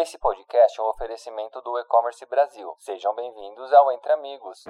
Esse podcast é um oferecimento do E-Commerce Brasil. Sejam bem-vindos ao Entre Amigos.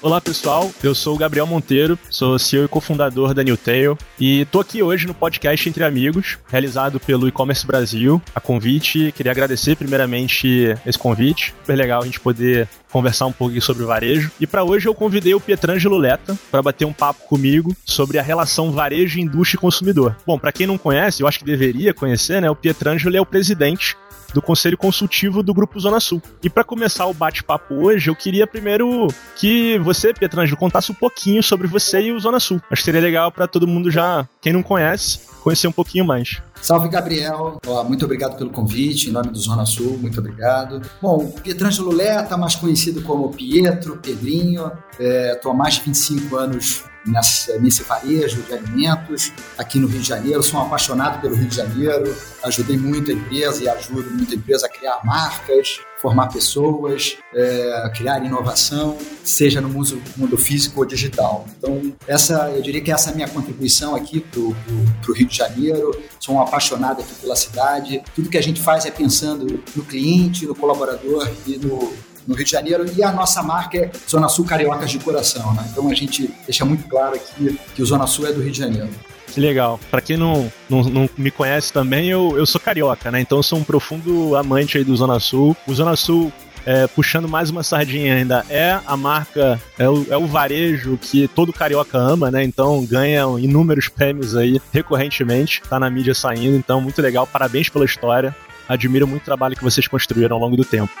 Olá pessoal, eu sou o Gabriel Monteiro, sou CEO e cofundador da Newtail e tô aqui hoje no podcast Entre Amigos, realizado pelo E-Commerce Brasil. A convite, queria agradecer primeiramente esse convite, super legal a gente poder conversar um pouquinho sobre varejo. E para hoje eu convidei o Pietrangelo Letta para bater um papo comigo sobre a relação varejo, indústria e consumidor. Bom, para quem não conhece, eu acho que deveria conhecer, né? O Pietrangelo é o presidente do Conselho Consultivo do Grupo Zona Sul. E para começar o bate-papo hoje, eu queria primeiro que você, Pietrangelo, contasse um pouquinho sobre você e o Zona Sul. Acho que seria legal para todo mundo já, quem não conhece, conhecer um pouquinho mais. Salve, Gabriel. muito obrigado pelo convite, em nome do Zona Sul, muito obrigado. Bom, Pietrangelo Leta, mais conhecido como Pietro, Pedrinho, estou é, há mais de 25 anos nessa, nesse varejo de alimentos aqui no Rio de Janeiro. Sou um apaixonado pelo Rio de Janeiro, ajudei muito a empresa e ajudo muito a empresa a criar marcas, formar pessoas, é, criar inovação, seja no mundo, mundo, físico ou digital. Então, essa, eu diria que essa é a minha contribuição aqui para o Rio de Janeiro. Sou um apaixonado aqui pela cidade. Tudo que a gente faz é pensando no cliente, no colaborador e no, no Rio de Janeiro e a nossa marca é Zona Sul Cariocas de Coração, né? Então a gente deixa muito claro aqui que o Zona Sul é do Rio de Janeiro. Que legal. Para quem não, não, não, me conhece também, eu, eu sou carioca, né? Então eu sou um profundo amante aí do Zona Sul. O Zona Sul é, puxando mais uma sardinha ainda, é a marca, é o, é o, varejo que todo carioca ama, né? Então ganha inúmeros prêmios aí recorrentemente, tá na mídia saindo, então muito legal, parabéns pela história. Admiro muito o trabalho que vocês construíram ao longo do tempo.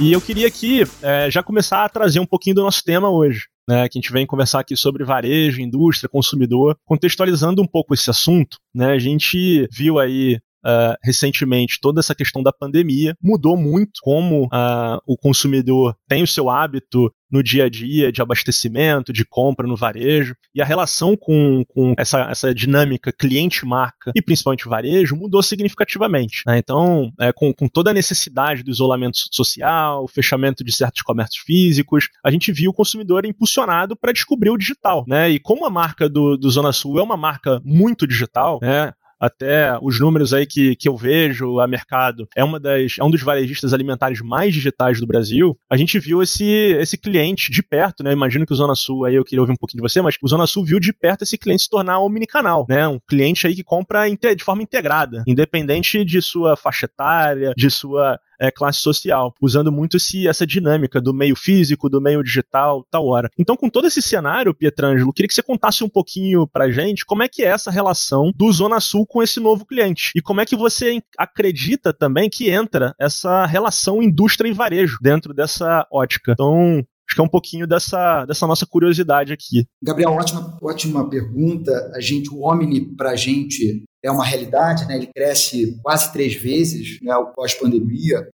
E eu queria aqui é, já começar a trazer um pouquinho do nosso tema hoje. Né, que a gente vem conversar aqui sobre varejo, indústria, consumidor, contextualizando um pouco esse assunto, né, a gente viu aí uh, recentemente toda essa questão da pandemia mudou muito como uh, o consumidor tem o seu hábito no dia a dia de abastecimento, de compra no varejo, e a relação com, com essa, essa dinâmica cliente-marca e principalmente varejo mudou significativamente. Né? Então, é, com, com toda a necessidade do isolamento social, o fechamento de certos comércios físicos, a gente viu o consumidor impulsionado para descobrir o digital. Né? E como a marca do, do Zona Sul é uma marca muito digital, né? Até os números aí que, que eu vejo a mercado, é, uma das, é um dos varejistas alimentares mais digitais do Brasil, a gente viu esse, esse cliente de perto, né? Imagino que o Zona Sul, aí eu queria ouvir um pouquinho de você, mas o Zona Sul viu de perto esse cliente se tornar omnicanal, né? Um cliente aí que compra de forma integrada, independente de sua faixa etária, de sua é, classe social, usando muito esse, essa dinâmica do meio físico, do meio digital, tal hora. Então, com todo esse cenário, Pietrangelo, queria que você contasse um pouquinho pra gente como é que é essa relação do Zona Sul com esse novo cliente. E como é que você acredita também que entra essa relação indústria e varejo dentro dessa ótica. Então, Acho que é um pouquinho dessa, dessa nossa curiosidade aqui. Gabriel, ótima, ótima pergunta. A gente, o Omni, para a gente, é uma realidade, né? Ele cresce quase três vezes, né? O pós-pandemia.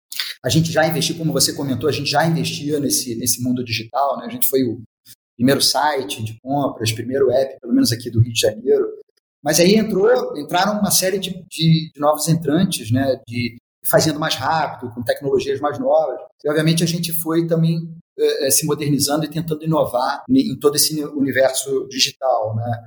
A gente já investiu, como você comentou, a gente já investia nesse, nesse mundo digital, né? A gente foi o primeiro site de compras, primeiro app, pelo menos aqui do Rio de Janeiro. Mas aí entrou, entraram uma série de, de, de novos entrantes, né? De fazendo mais rápido, com tecnologias mais novas. E, obviamente, a gente foi também se modernizando e tentando inovar em todo esse universo digital. Né?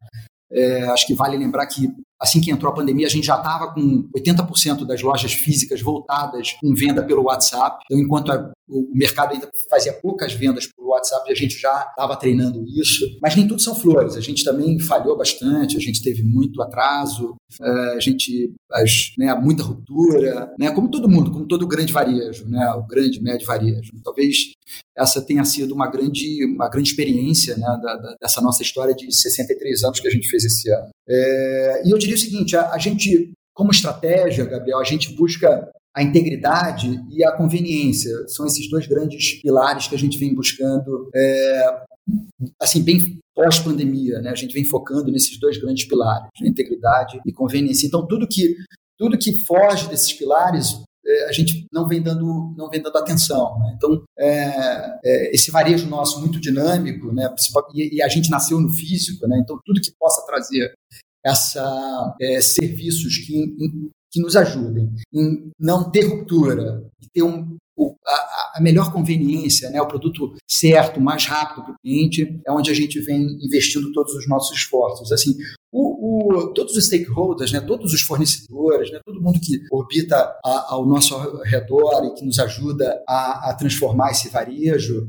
É, acho que vale lembrar que assim que entrou a pandemia, a gente já estava com 80% das lojas físicas voltadas com venda pelo WhatsApp. Então, enquanto a, o mercado ainda fazia poucas vendas pelo WhatsApp, a gente já estava treinando isso. Mas nem tudo são flores. A gente também falhou bastante, a gente teve muito atraso, é, a gente as, né, muita ruptura, né, como todo mundo, como todo grande varejo, né, o grande médio varejo. Talvez essa tenha sido uma grande, uma grande experiência né, da, da, dessa nossa história de 63 anos que a gente fez esse ano. É, e eu diria o seguinte: a, a gente, como estratégia, Gabriel, a gente busca a integridade e a conveniência. São esses dois grandes pilares que a gente vem buscando, é, assim, bem pós-pandemia, né? A gente vem focando nesses dois grandes pilares, né? integridade e conveniência. Então, tudo que, tudo que foge desses pilares é, a gente não vem dando, não vem dando atenção. Né? Então, é, é, esse varejo nosso muito dinâmico, né? e, e, a gente nasceu no físico, né? então tudo que possa trazer essa é, serviços que, que nos ajudem em não ter ruptura, ter um, a, a, melhor conveniência, né, o produto certo, mais rápido para o cliente, é onde a gente vem investindo todos os nossos esforços. Assim, o, o, todos os stakeholders, né, todos os fornecedores, né, todo mundo que orbita a, ao nosso redor e que nos ajuda a, a transformar esse varejo,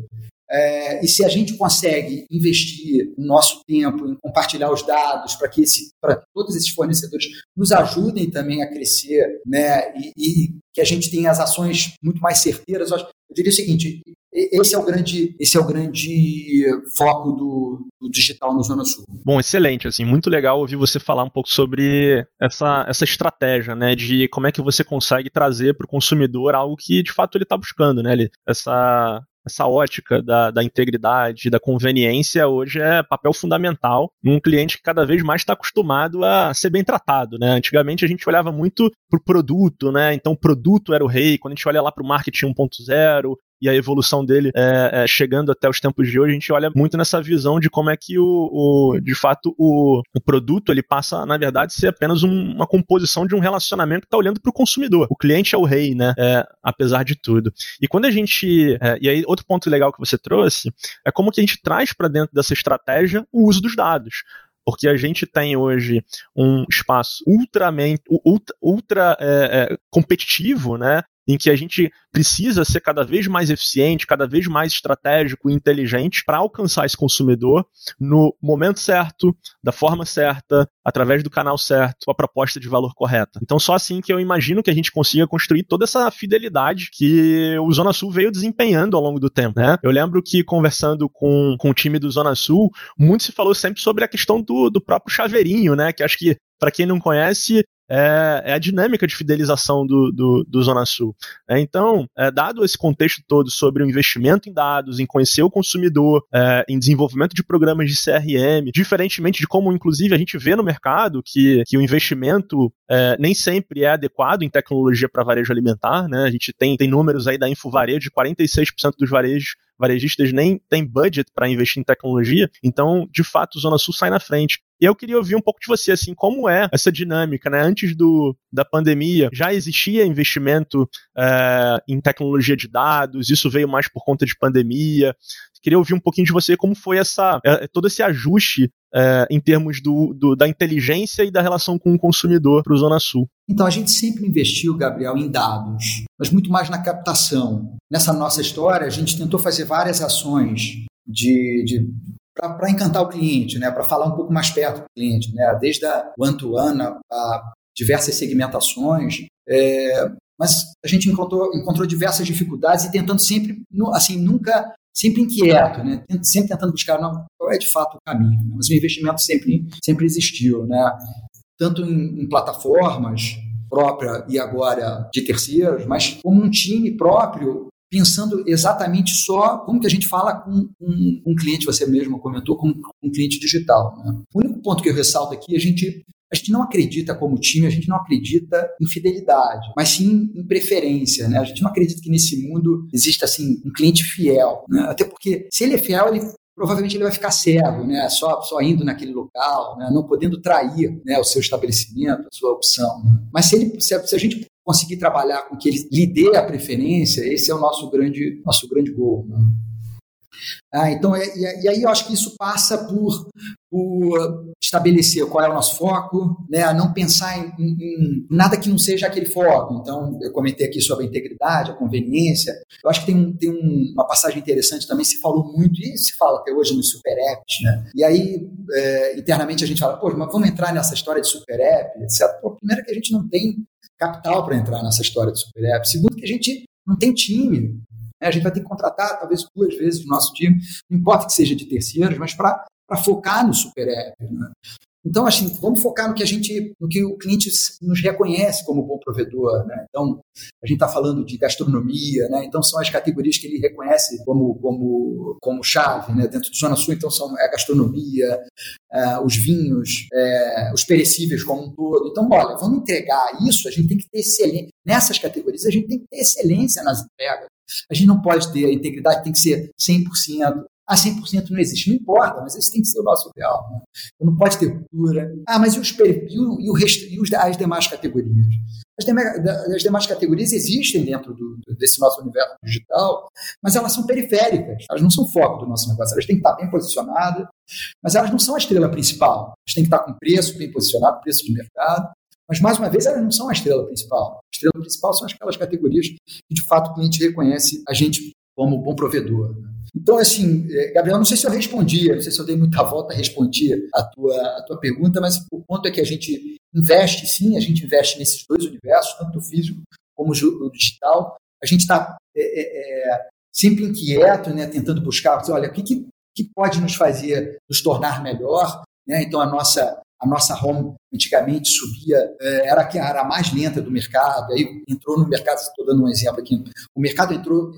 é, e se a gente consegue investir o nosso tempo em compartilhar os dados para que esse, todos esses fornecedores nos ajudem também a crescer, né, e, e, que a gente tenha as ações muito mais certeiras, eu, diria o seguinte: esse é o grande, esse é o grande foco do, do, digital no Zona Sul. Bom, excelente, assim, muito legal ouvir você falar um pouco sobre essa, essa estratégia, né, de como é que você consegue trazer para o consumidor algo que de fato ele está buscando, né, ele, essa essa ótica da, da integridade, da conveniência, hoje é papel fundamental num cliente que cada vez mais está acostumado a ser bem tratado, né? Antigamente a gente olhava muito pro produto, né? Então o produto era o rei. Quando a gente olha lá para o marketing 1.0, e a evolução dele é, é, chegando até os tempos de hoje, a gente olha muito nessa visão de como é que o, o de fato o, o, produto ele passa, na verdade, ser apenas um, uma composição de um relacionamento que está olhando para o consumidor. O cliente é o rei, né? É, apesar de tudo. E quando a gente. É, e aí, outro ponto legal que você trouxe é como que a gente traz para dentro dessa estratégia o uso dos dados porque a gente tem hoje um espaço ultra, ultra, ultra é, é, competitivo, né? Em que a gente precisa ser cada vez mais eficiente, cada vez mais estratégico e inteligente para alcançar esse consumidor no momento certo, da forma certa, através do canal certo, com a proposta de valor correta. Então, só assim que eu imagino que a gente consiga construir toda essa fidelidade que o Zona Sul veio desempenhando ao longo do tempo. Né? Eu lembro que conversando com, com o time do Zona Sul, muito se falou sempre sobre a questão do, do próprio chaveirinho, né? Que acho que para quem não conhece, é, é, a dinâmica de fidelização do, do, do Zona Sul. É, então, é, dado esse contexto todo sobre o investimento em dados, em conhecer o consumidor, é, em desenvolvimento de programas de CRM, diferentemente de como, inclusive, a gente vê no mercado que, que o investimento é, nem sempre é adequado em tecnologia para varejo alimentar, né? A gente tem, tem números aí da InfoVarejo de 46% dos varejos varejistas nem têm budget para investir em tecnologia, então, de fato, Zona Sul sai na frente. E eu queria ouvir um pouco de você, assim, como é essa dinâmica, né? Antes do, da pandemia, já existia investimento é, em tecnologia de dados, isso veio mais por conta de pandemia. Queria ouvir um pouquinho de você como foi essa é, todo esse ajuste é, em termos do, do, da inteligência e da relação com o consumidor para o Zona Sul. Então, a gente sempre investiu, Gabriel, em dados, mas muito mais na captação. Nessa nossa história, a gente tentou fazer várias ações de, de para encantar o cliente, né, para falar um pouco mais perto do cliente, né, desde a one-to-one a, diversas segmentações. É, mas a gente encontrou, encontrou diversas dificuldades e tentando sempre, assim, nunca, sempre inquieto, né, sempre tentando buscar não, qual é de fato o caminho. Né, mas o investimento sempre, sempre existiu, né, tanto em, em plataformas própria e agora de terceiros, mas como um time próprio pensando exatamente só como que a gente fala com um, um cliente, você mesmo comentou, com um cliente digital. Né? O único ponto que eu ressalto aqui, a gente a gente não acredita como time, a gente não acredita em fidelidade, mas sim em preferência, né? A gente não acredita que nesse mundo exista assim um cliente fiel, né? Até porque se ele é fiel, ele provavelmente ele vai ficar cego, né? Só, só indo naquele local, né? não podendo trair né? o seu estabelecimento, a sua opção. Mas se, ele, se, se a gente conseguir trabalhar com que ele lhe dê a preferência, esse é o nosso grande, nosso grande gol. Né? Ah, então, é, e, aí eu acho que isso passa por, por, estabelecer qual é o nosso foco, né, não pensar em, em, em, nada que não seja aquele foco. Então, eu comentei aqui sobre a integridade, a conveniência. Eu acho que tem, um, tem um, uma passagem interessante também, se falou muito, e se fala até hoje nos super apps, né? E aí, é, internamente, a gente fala, pô, mas vamos entrar nessa história de super app, etc. Pô, primeiro que a gente não tem capital para entrar nessa história de super app. Segundo que a gente não tem time. Né? A gente vai ter que contratar talvez duas vezes o nosso time, não importa que seja de terceiros, mas para focar no super app. Né? Então, assim, vamos focar no que a gente, no que o cliente nos reconhece como bom provedor, né? Então, a gente está falando de gastronomia, né? Então, são as categorias que ele reconhece como, como, como chave, né? Dentro do Zona Sul, então, são é a gastronomia, é, os vinhos, é, os perecíveis como um todo. Então, olha, vamos entregar isso, a gente tem que ter excelência. Nessas categorias, a gente tem que ter excelência nas entregas. A gente não pode ter, a integridade tem que ser 100%, a 100% não existe, não importa, mas esse tem que ser o nosso ideal. Né? Então não pode ter ruptura. Ah, mas e, os, e, o, e, o e os, as demais categorias? As demais, as demais categorias existem dentro do, desse nosso universo digital, mas elas são periféricas, elas não são foco do nosso negócio, elas têm que estar bem posicionadas, mas elas não são a estrela principal. Elas têm que estar com preço bem posicionado, preço de mercado, mas, mais uma vez, elas não são a estrela principal. A estrela principal são aquelas categorias que, de fato, o cliente reconhece a gente como bom provedor. Né? Então, assim, é, Gabriel, não sei se eu respondi, não sei se eu dei muita volta, respondi a tua, a tua pergunta, mas o ponto é que a gente investe, sim, a gente investe nesses dois universos, tanto o físico como o digital. A gente está é, é, é, sempre inquieto, né, tentando buscar, olha, o que, que pode nos fazer nos tornar melhor? Né? Então, a nossa, a nossa home antigamente subia, é, era a era a mais lenta do mercado, aí entrou no mercado, estou dando um exemplo aqui, o mercado entrou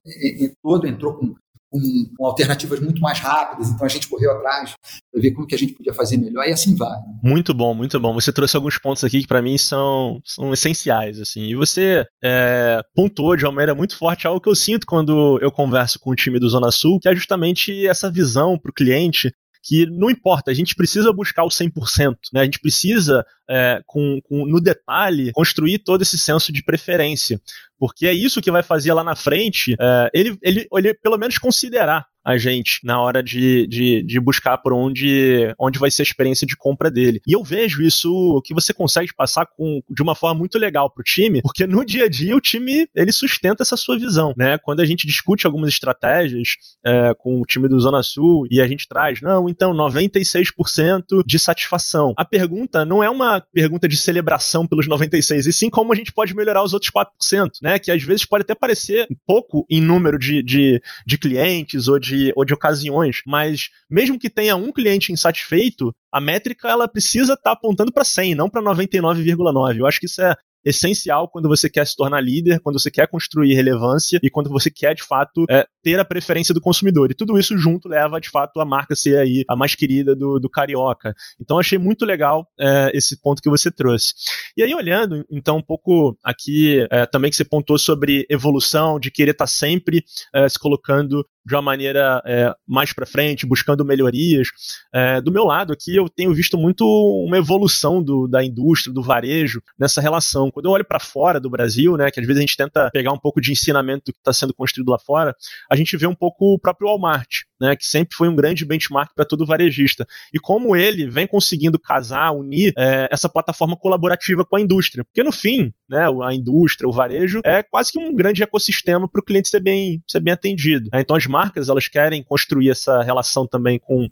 todo entrou com com, com, alternativas muito mais rápidas. Então a gente correu atrás para ver como que a gente podia fazer melhor e assim vai. Muito bom, muito bom. Você trouxe alguns pontos aqui que para mim são, são essenciais, assim. E você é, pontuou de uma maneira muito forte algo que eu sinto quando eu converso com o time do Zona Sul, que é justamente essa visão para o cliente que não importa, a gente precisa buscar o 100%, né? a gente precisa, é, com, com, no detalhe, construir todo esse senso de preferência, porque é isso que vai fazer lá na frente é, ele, ele, ele, pelo menos, considerar a gente na hora de, de, de, buscar por onde, onde vai ser a experiência de compra dele. E eu vejo isso que você consegue passar com, de uma forma muito legal pro time, porque no dia a dia o time ele sustenta essa sua visão, né? Quando a gente discute algumas estratégias é, com o time do Zona Sul e a gente traz, não, então 96% de satisfação. A pergunta não é uma pergunta de celebração pelos 96, e sim como a gente pode melhorar os outros 4%, né? Que às vezes pode até parecer pouco em número de, de, de clientes ou de de, ou de ocasiões, mas mesmo que tenha um cliente insatisfeito, a métrica ela precisa estar tá apontando para 100, não para 99,9. Eu acho que isso é essencial quando você quer se tornar líder, quando você quer construir relevância e quando você quer, de fato, é, ter a preferência do consumidor. E tudo isso junto leva, de fato, a marca ser aí a mais querida do, do Carioca. Então, achei muito legal é, esse ponto que você trouxe. E aí, olhando, então, um pouco aqui é, também que você pontuou sobre evolução, de querer estar tá sempre é, se colocando de uma maneira é, mais para frente, buscando melhorias. É, do meu lado aqui, eu tenho visto muito uma evolução do, da indústria, do varejo, nessa relação. Quando eu olho para fora do Brasil, né, que às vezes a gente tenta pegar um pouco de ensinamento do que está sendo construído lá fora, a gente vê um pouco o próprio Walmart, né, que sempre foi um grande benchmark para todo varejista. E como ele vem conseguindo casar, unir é, essa plataforma colaborativa com a indústria. Porque no fim, né, a indústria, o varejo, é quase que um grande ecossistema para o cliente ser bem, ser bem atendido. Então as marcas elas querem construir essa relação também com,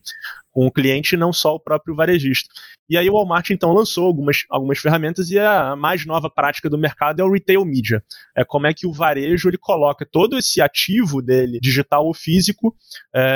com o cliente não só o próprio varejista. E aí o Walmart então lançou algumas, algumas ferramentas e a mais nova prática do mercado é o retail media. É como é que o varejo ele coloca todo esse ativo dele, digital ou físico, é,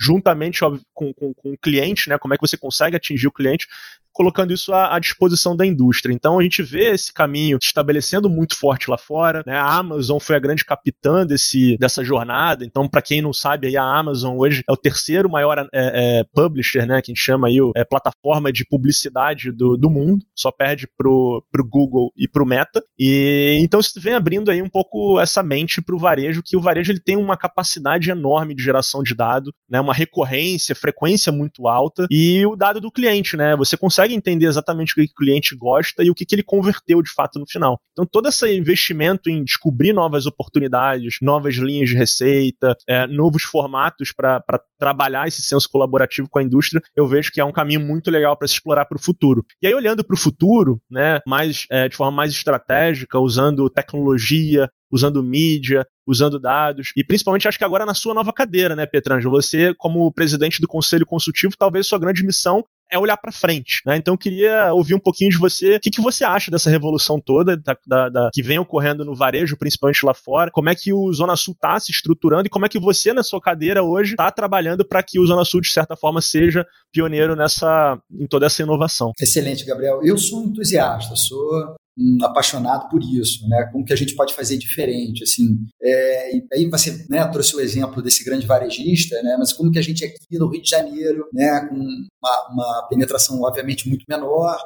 juntamente com, com, com o cliente, né? Como é que você consegue atingir o cliente colocando isso à, à, disposição da indústria. Então a gente vê esse caminho estabelecendo muito forte lá fora. Né? A Amazon foi a grande capitã desse, dessa jornada. Então, para quem não sabe, aí a Amazon hoje é o terceiro maior é, é, publisher, né? Que a gente chama aí é, plataforma de publicidade do, do mundo. Só perde pro, pro Google e pro Meta. E então isso vem abrindo aí um pouco essa mente para o varejo, que o varejo ele tem uma capacidade enorme de geração de dado, né? Uma recorrência, frequência muito alta e o dado do cliente, né? Você consegue consegue entender exatamente o que o cliente gosta e o que, ele converteu de fato no final. Então, todo esse investimento em descobrir novas oportunidades, novas linhas de receita, é, novos formatos para trabalhar esse senso colaborativo com a indústria, eu vejo que é um caminho muito legal para se explorar para o futuro. E aí, olhando para o futuro, né, mais, é, de forma mais estratégica, usando tecnologia, usando mídia, usando dados, e principalmente acho que agora na sua nova cadeira, né, Petrangelo? Você, como presidente do Conselho Consultivo, talvez sua grande missão é olhar para frente. Né? Então eu queria ouvir um pouquinho de você. O que, que você acha dessa revolução toda da, da, da, que vem ocorrendo no varejo, principalmente lá fora? Como é que o Zona Sul está se estruturando e como é que você, na sua cadeira hoje, está trabalhando para que o Zona Sul, de certa forma, seja pioneiro nessa, em toda essa inovação? Excelente, Gabriel. Eu sou um entusiasta, sou apaixonado por isso, né? Como que a gente pode fazer diferente, assim? É, aí você né, trouxe o exemplo desse grande varejista, né? Mas como que a gente aqui no Rio de Janeiro, né, com uma, uma penetração obviamente muito menor,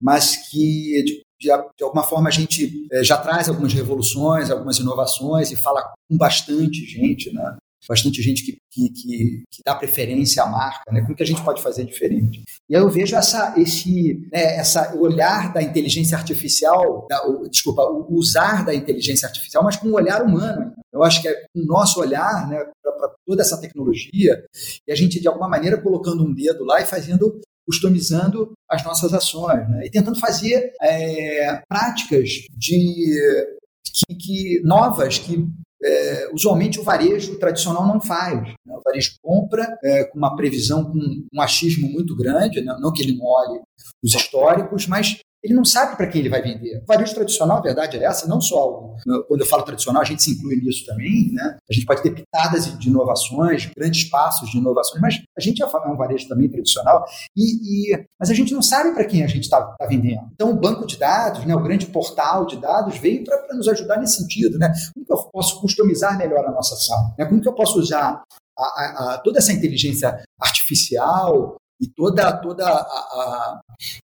mas que de, de, de alguma forma a gente é, já traz algumas revoluções, algumas inovações e fala com bastante gente, né? Bastante gente que, que, que, que dá preferência à marca, né? Como que a gente pode fazer diferente? E aí eu vejo essa, esse, né, essa olhar da inteligência artificial, da, o, desculpa, o usar da inteligência artificial, mas com um olhar humano. Eu acho que é o nosso olhar, né, para toda essa tecnologia, e a gente de alguma maneira colocando um dedo lá e fazendo customizando as nossas ações né? e tentando fazer é, práticas de que, que novas que é, usualmente o varejo tradicional não faz. Né? O varejo compra é, com uma previsão com um achismo muito grande, né? não que ele não olhe os históricos, mas ele não sabe para quem ele vai vender. O varejo tradicional, a verdade é essa, não só quando eu falo tradicional, a gente se inclui nisso também, né? A gente pode ter pitadas de inovações, grandes passos de inovações, mas a gente é um varejo também tradicional, e, e mas a gente não sabe para quem a gente está tá vendendo. Então, o banco de dados, né, o grande portal de dados, veio para nos ajudar nesse sentido, né? Como que eu posso customizar melhor a nossa ação? Né? Como que eu posso usar a, a, toda essa inteligência artificial e toda, toda a, a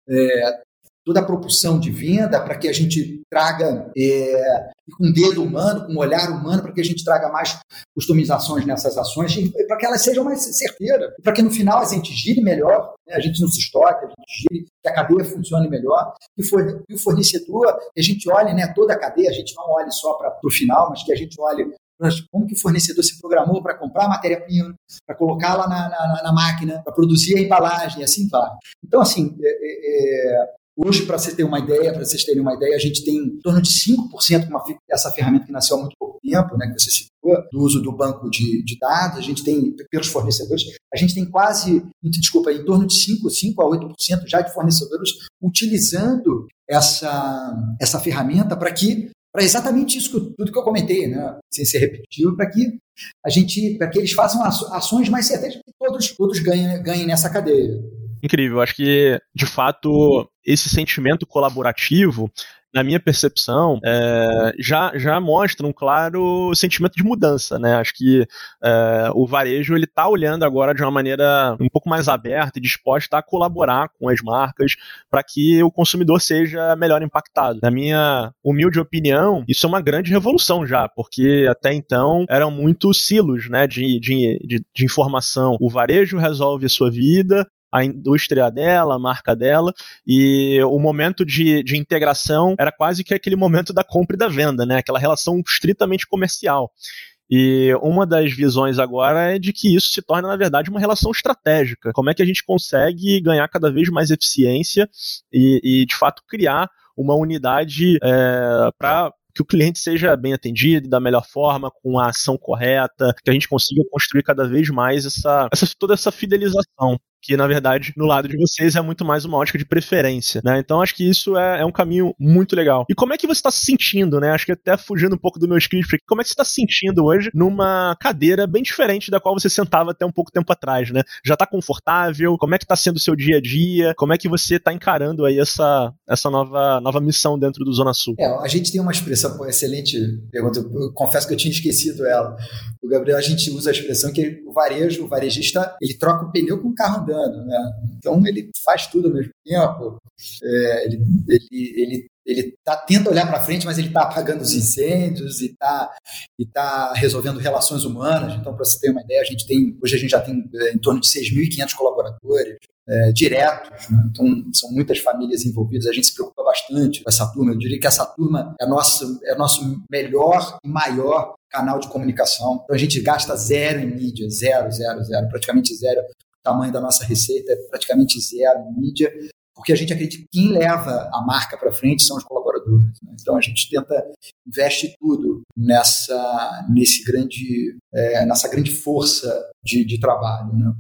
é, toda a propulsão de venda para que a gente traga é, com dedo humano, com um olhar humano, para que a gente traga mais customizações nessas ações, para que elas sejam mais certeiras, para que no final a gente gire melhor, né? a gente não se estoque, a gente gire, que a cadeia funcione melhor, e o fornecedor, que a gente olhe né, toda a cadeia, a gente não olhe só para o final, mas que a gente olhe como que o fornecedor se programou para comprar a matéria-prima, para colocá-la na, na, na, máquina, para produzir a embalagem, e assim vai. Então, assim, é, é, é Hoje, para vocês terem uma ideia, para vocês terem uma ideia, a gente tem em torno de 5% uma, essa ferramenta que nasceu há muito pouco tempo, né, que você citou, do uso do banco de, de, dados, a gente tem, pelos fornecedores, a gente tem quase, desculpa, em torno de 5, 5 a 8% já de fornecedores utilizando essa, essa ferramenta para que para exatamente isso que, tudo que eu comentei, né, sem ser repetitivo, para que a gente, para que eles façam ações mais certeiras, que todos, todos ganhem, ganhem nessa cadeia incrível. Acho que, de fato, esse sentimento colaborativo, na minha percepção, é, já, já mostra um claro sentimento de mudança, né? Acho que é, o varejo ele está olhando agora de uma maneira um pouco mais aberta e disposta a colaborar com as marcas para que o consumidor seja melhor impactado. Na minha humilde opinião, isso é uma grande revolução já, porque até então eram muito silos, né, de, de, de, de informação. O varejo resolve a sua vida, a indústria dela, a marca dela, e o momento de, de integração era quase que aquele momento da compra e da venda, né? Aquela relação estritamente comercial. E uma das visões agora é de que isso se torna, na verdade, uma relação estratégica. Como é que a gente consegue ganhar cada vez mais eficiência e, e de fato, criar uma unidade é, para que o cliente seja bem atendido da melhor forma, com a ação correta, que a gente consiga construir cada vez mais essa, essa toda essa fidelização que na verdade no lado de vocês é muito mais uma ótica de preferência, né? Então acho que isso é, é um caminho muito legal. E como é que você está se sentindo, né? Acho que até fugindo um pouco do meu script, como é que você está se sentindo hoje numa cadeira bem diferente da qual você sentava até um pouco tempo atrás, né? Já está confortável? Como é que está sendo o seu dia a dia? Como é que você está encarando aí essa, essa nova, nova missão dentro do Zona Sul? É, a gente tem uma expressão, excelente pergunta, eu confesso que eu tinha esquecido ela. O Gabriel, a gente usa a expressão que o varejo, o varejista, ele troca o pneu com o carro andando trabalhando, né? Então ele faz tudo ao mesmo tempo. É, ele, ele, ele ele tá, tenta olhar para frente, mas ele está apagando os incêndios e está e tá resolvendo relações humanas. Então, para você ter uma ideia, a gente tem hoje a gente já tem é, em torno de 6.500 colaboradores é, diretos. Né? Então, são muitas famílias envolvidas. A gente se preocupa bastante com essa turma. Eu diria que essa turma é nosso é nosso melhor e maior canal de comunicação. Então, a gente gasta zero em mídia, zero, zero, zero, praticamente zero tamanho da nossa receita é praticamente zero em mídia, porque a gente acredita que quem leva a marca para frente são os colaboradores. Né? Então a gente tenta investe tudo nessa nesse grande é, nessa grande força de, de trabalho. Né?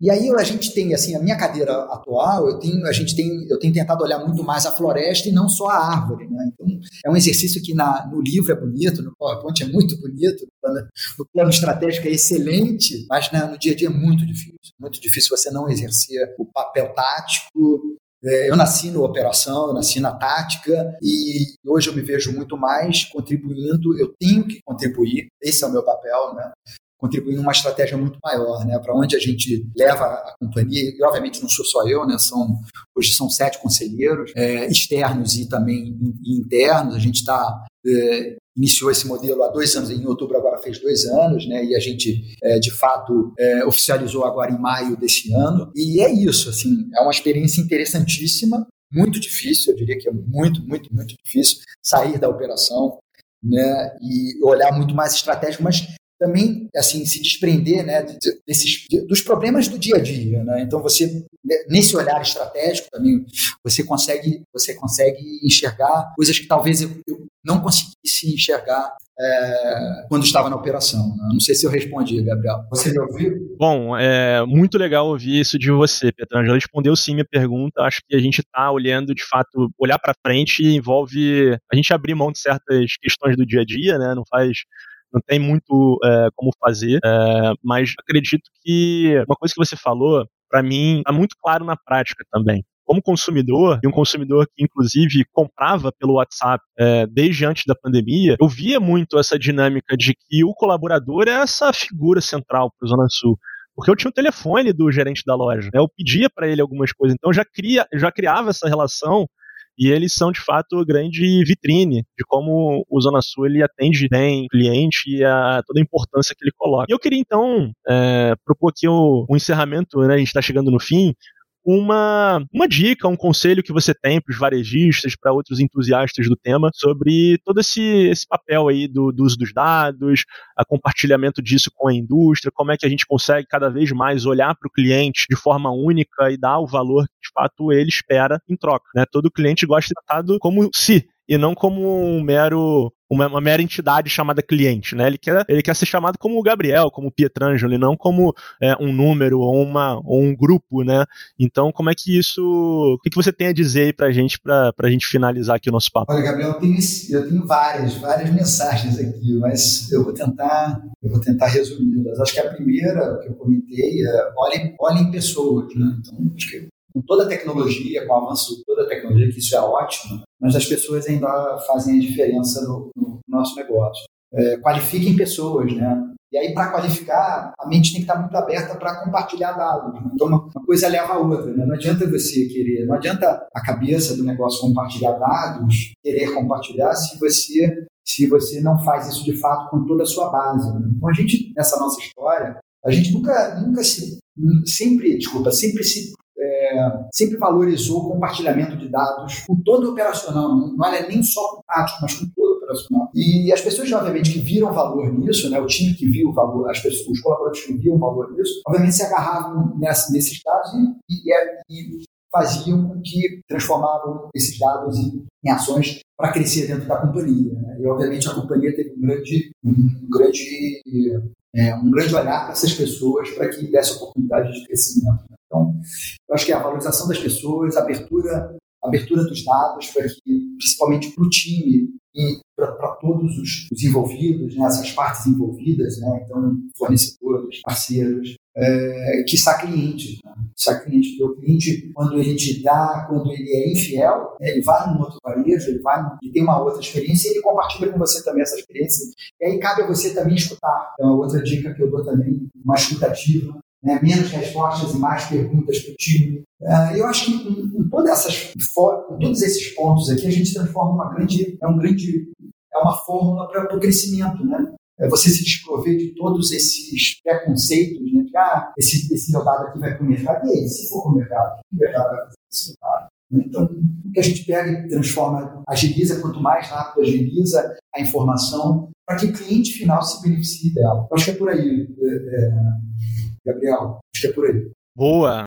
E aí a gente tem, assim, a minha cadeira atual, eu tenho, a gente tem, eu tenho tentado olhar muito mais a floresta e não só a árvore, né? Então, é um exercício que na, no livro é bonito, no PowerPoint é muito bonito, no plano, no plano estratégico é excelente, mas no dia a dia é muito difícil. Muito difícil você não exercer o papel tático, é, eu nasci na operação, eu nasci na tática e hoje eu me vejo muito mais contribuindo. Eu tenho que contribuir, esse é o meu papel, né? Contribuindo numa estratégia muito maior, né? Para onde a gente leva a companhia. E obviamente não sou só eu, né? São hoje são sete conselheiros é, externos e também internos. A gente está é, iniciou esse modelo há dois anos, em outubro agora fez dois anos, né? E a gente, é, de fato, é, oficializou agora em maio desse ano. E é isso, assim, é uma experiência interessantíssima, muito difícil, eu diria que é muito, muito, muito difícil sair da operação, né? E olhar muito mais estratégico, mas também assim se desprender né, desses, dos problemas do dia a dia né? então você nesse olhar estratégico também você consegue você consegue enxergar coisas que talvez eu, eu não conseguisse enxergar é, quando estava na operação né? não sei se eu respondi Gabriel. Você me ouviu? Bom é muito legal ouvir isso de você Petrangelo respondeu sim minha pergunta. Acho que a gente está olhando de fato olhar para frente envolve a gente abrir mão de certas questões do dia a dia né? Não faz não tem muito é, como fazer, é, mas acredito que uma coisa que você falou, para mim, está muito claro na prática também como consumidor, e um consumidor que inclusive comprava pelo WhatsApp é, desde antes da pandemia, eu via muito essa dinâmica de que o colaborador é essa figura central para o Zona Sul. Porque eu tinha o telefone do gerente da loja, né? eu pedia para ele algumas coisas, então já, cria, já criava essa relação e eles são de fato grande vitrine de como o Zona Sul ele atende bem o cliente e a, toda a importância que ele coloca. E eu queria então é, propor aqui o, encerramento, né, a gente está chegando no fim, uma, uma dica, um conselho que você tem para os varejistas, para outros entusiastas do tema, sobre todo esse, esse papel aí do, do uso dos dados, a compartilhamento disso com a indústria, como é que a gente consegue cada vez mais olhar para o cliente de forma única e dar o valor que de fato ele espera em troca. Né? Todo cliente gosta de tratado como se e não como um mero uma, uma, mera entidade chamada cliente, né? Ele quer, ele quer ser chamado como o Gabriel, como o Pietrangelo, e não como é, um número ou, uma, ou um grupo, né? Então, como é que isso... O que, que você tem a dizer aí pra gente, pra, pra gente finalizar aqui o nosso papo? Olha, Gabriel, eu tenho, eu tenho várias, várias mensagens aqui, mas eu vou tentar, eu vou tentar resumi-las. Acho que a primeira que eu comentei é olhem, olhem pessoas, né? Então, acho que com toda a tecnologia, com o avanço de toda a tecnologia, que isso é ótimo, mas as pessoas ainda fazem a diferença no, no nosso negócio. É, qualifiquem pessoas, né? E aí, para qualificar, a mente tem que estar muito aberta para compartilhar dados. Né? Então, uma, coisa leva a outra. Né? Não adianta você querer, não adianta a cabeça do negócio compartilhar dados, querer compartilhar, se você, se você não faz isso de fato com toda a sua base. Né? Então, a gente, nessa nossa história, a gente nunca, nunca se, sempre, desculpa, sempre se é, sempre valorizou o compartilhamento de dados com todo o operacional, não é nem só com tático, mas com todo o operacional. E as pessoas, obviamente, que viram valor nisso, né, o time que viu o valor, as pessoas, os colaboradores que viam valor nisso, obviamente se agarravam nessa, nesses dados e, e, e faziam com que transformavam esses dados em, em ações para crescer dentro da companhia. Né? E, obviamente, a companhia teve um grande, um grande, é, um grande olhar para essas pessoas para que desse oportunidade de crescimento. Né? Então, eu acho que a valorização das pessoas, a abertura, a abertura dos dados, que, principalmente para o time e para todos os, os envolvidos, né, essas partes envolvidas, né, então fornecedores, parceiros, é, que está cliente, né, está cliente, porque o cliente, quando ele te dá, quando ele é infiel, né, ele vai num outro varejo, ele vai e tem uma outra experiência e ele compartilha com você também essa experiência. E aí cabe a você também escutar. Então, outra dica que eu dou também, uma escutativa, né, menos respostas e mais perguntas para o time. Uh, eu acho que com, todas essas, todos esses pontos aqui, a gente transforma uma grande, é um grande, é uma fórmula para o crescimento, né? É você se desprover de todos esses preconceitos, né? Que, ah, esse, esse dado aqui vai para o mercado, e aí, se for para o mercado, o mercado vai fazer esse dado? Então, o que a gente pega e transforma, agiliza, quanto mais rápido agiliza a informação, para que o cliente final se beneficie dela. Eu acho que é por aí. É, é, Gabriel, acho que é por aí. Boa!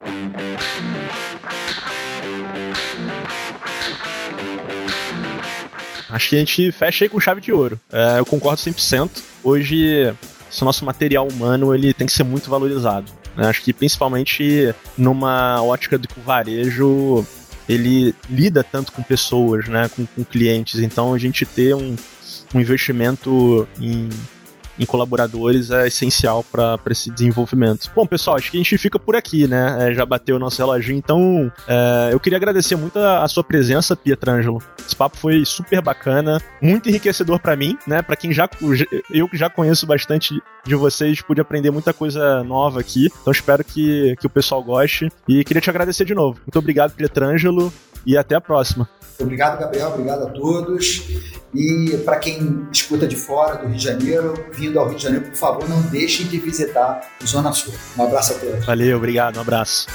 Acho que a gente fecha aí com chave de ouro. É, eu concordo 100%. Hoje, esse nosso material humano ele tem que ser muito valorizado. Né? Acho que principalmente numa ótica do que o varejo ele lida tanto com pessoas, né, com, com clientes. Então a gente ter um, um investimento em em colaboradores é essencial para esse desenvolvimento. Bom, pessoal, acho que a gente fica por aqui, né? É, já bateu o nosso reloginho, então é, eu queria agradecer muito a, a, sua presença, Pietrangelo. Esse papo foi super bacana, muito enriquecedor para mim, né? Para quem já eu que já conheço bastante de vocês, pude aprender muita coisa nova aqui. Então espero que, que o pessoal goste e queria te agradecer de novo. Muito obrigado, Pietrangelo. E até a próxima. Obrigado, Gabriel. Obrigado a todos. E para quem escuta de fora do Rio de Janeiro, vindo ao Rio de Janeiro, por favor, não deixem de visitar o Zona Sul. Um abraço a todos. Valeu, obrigado, um abraço.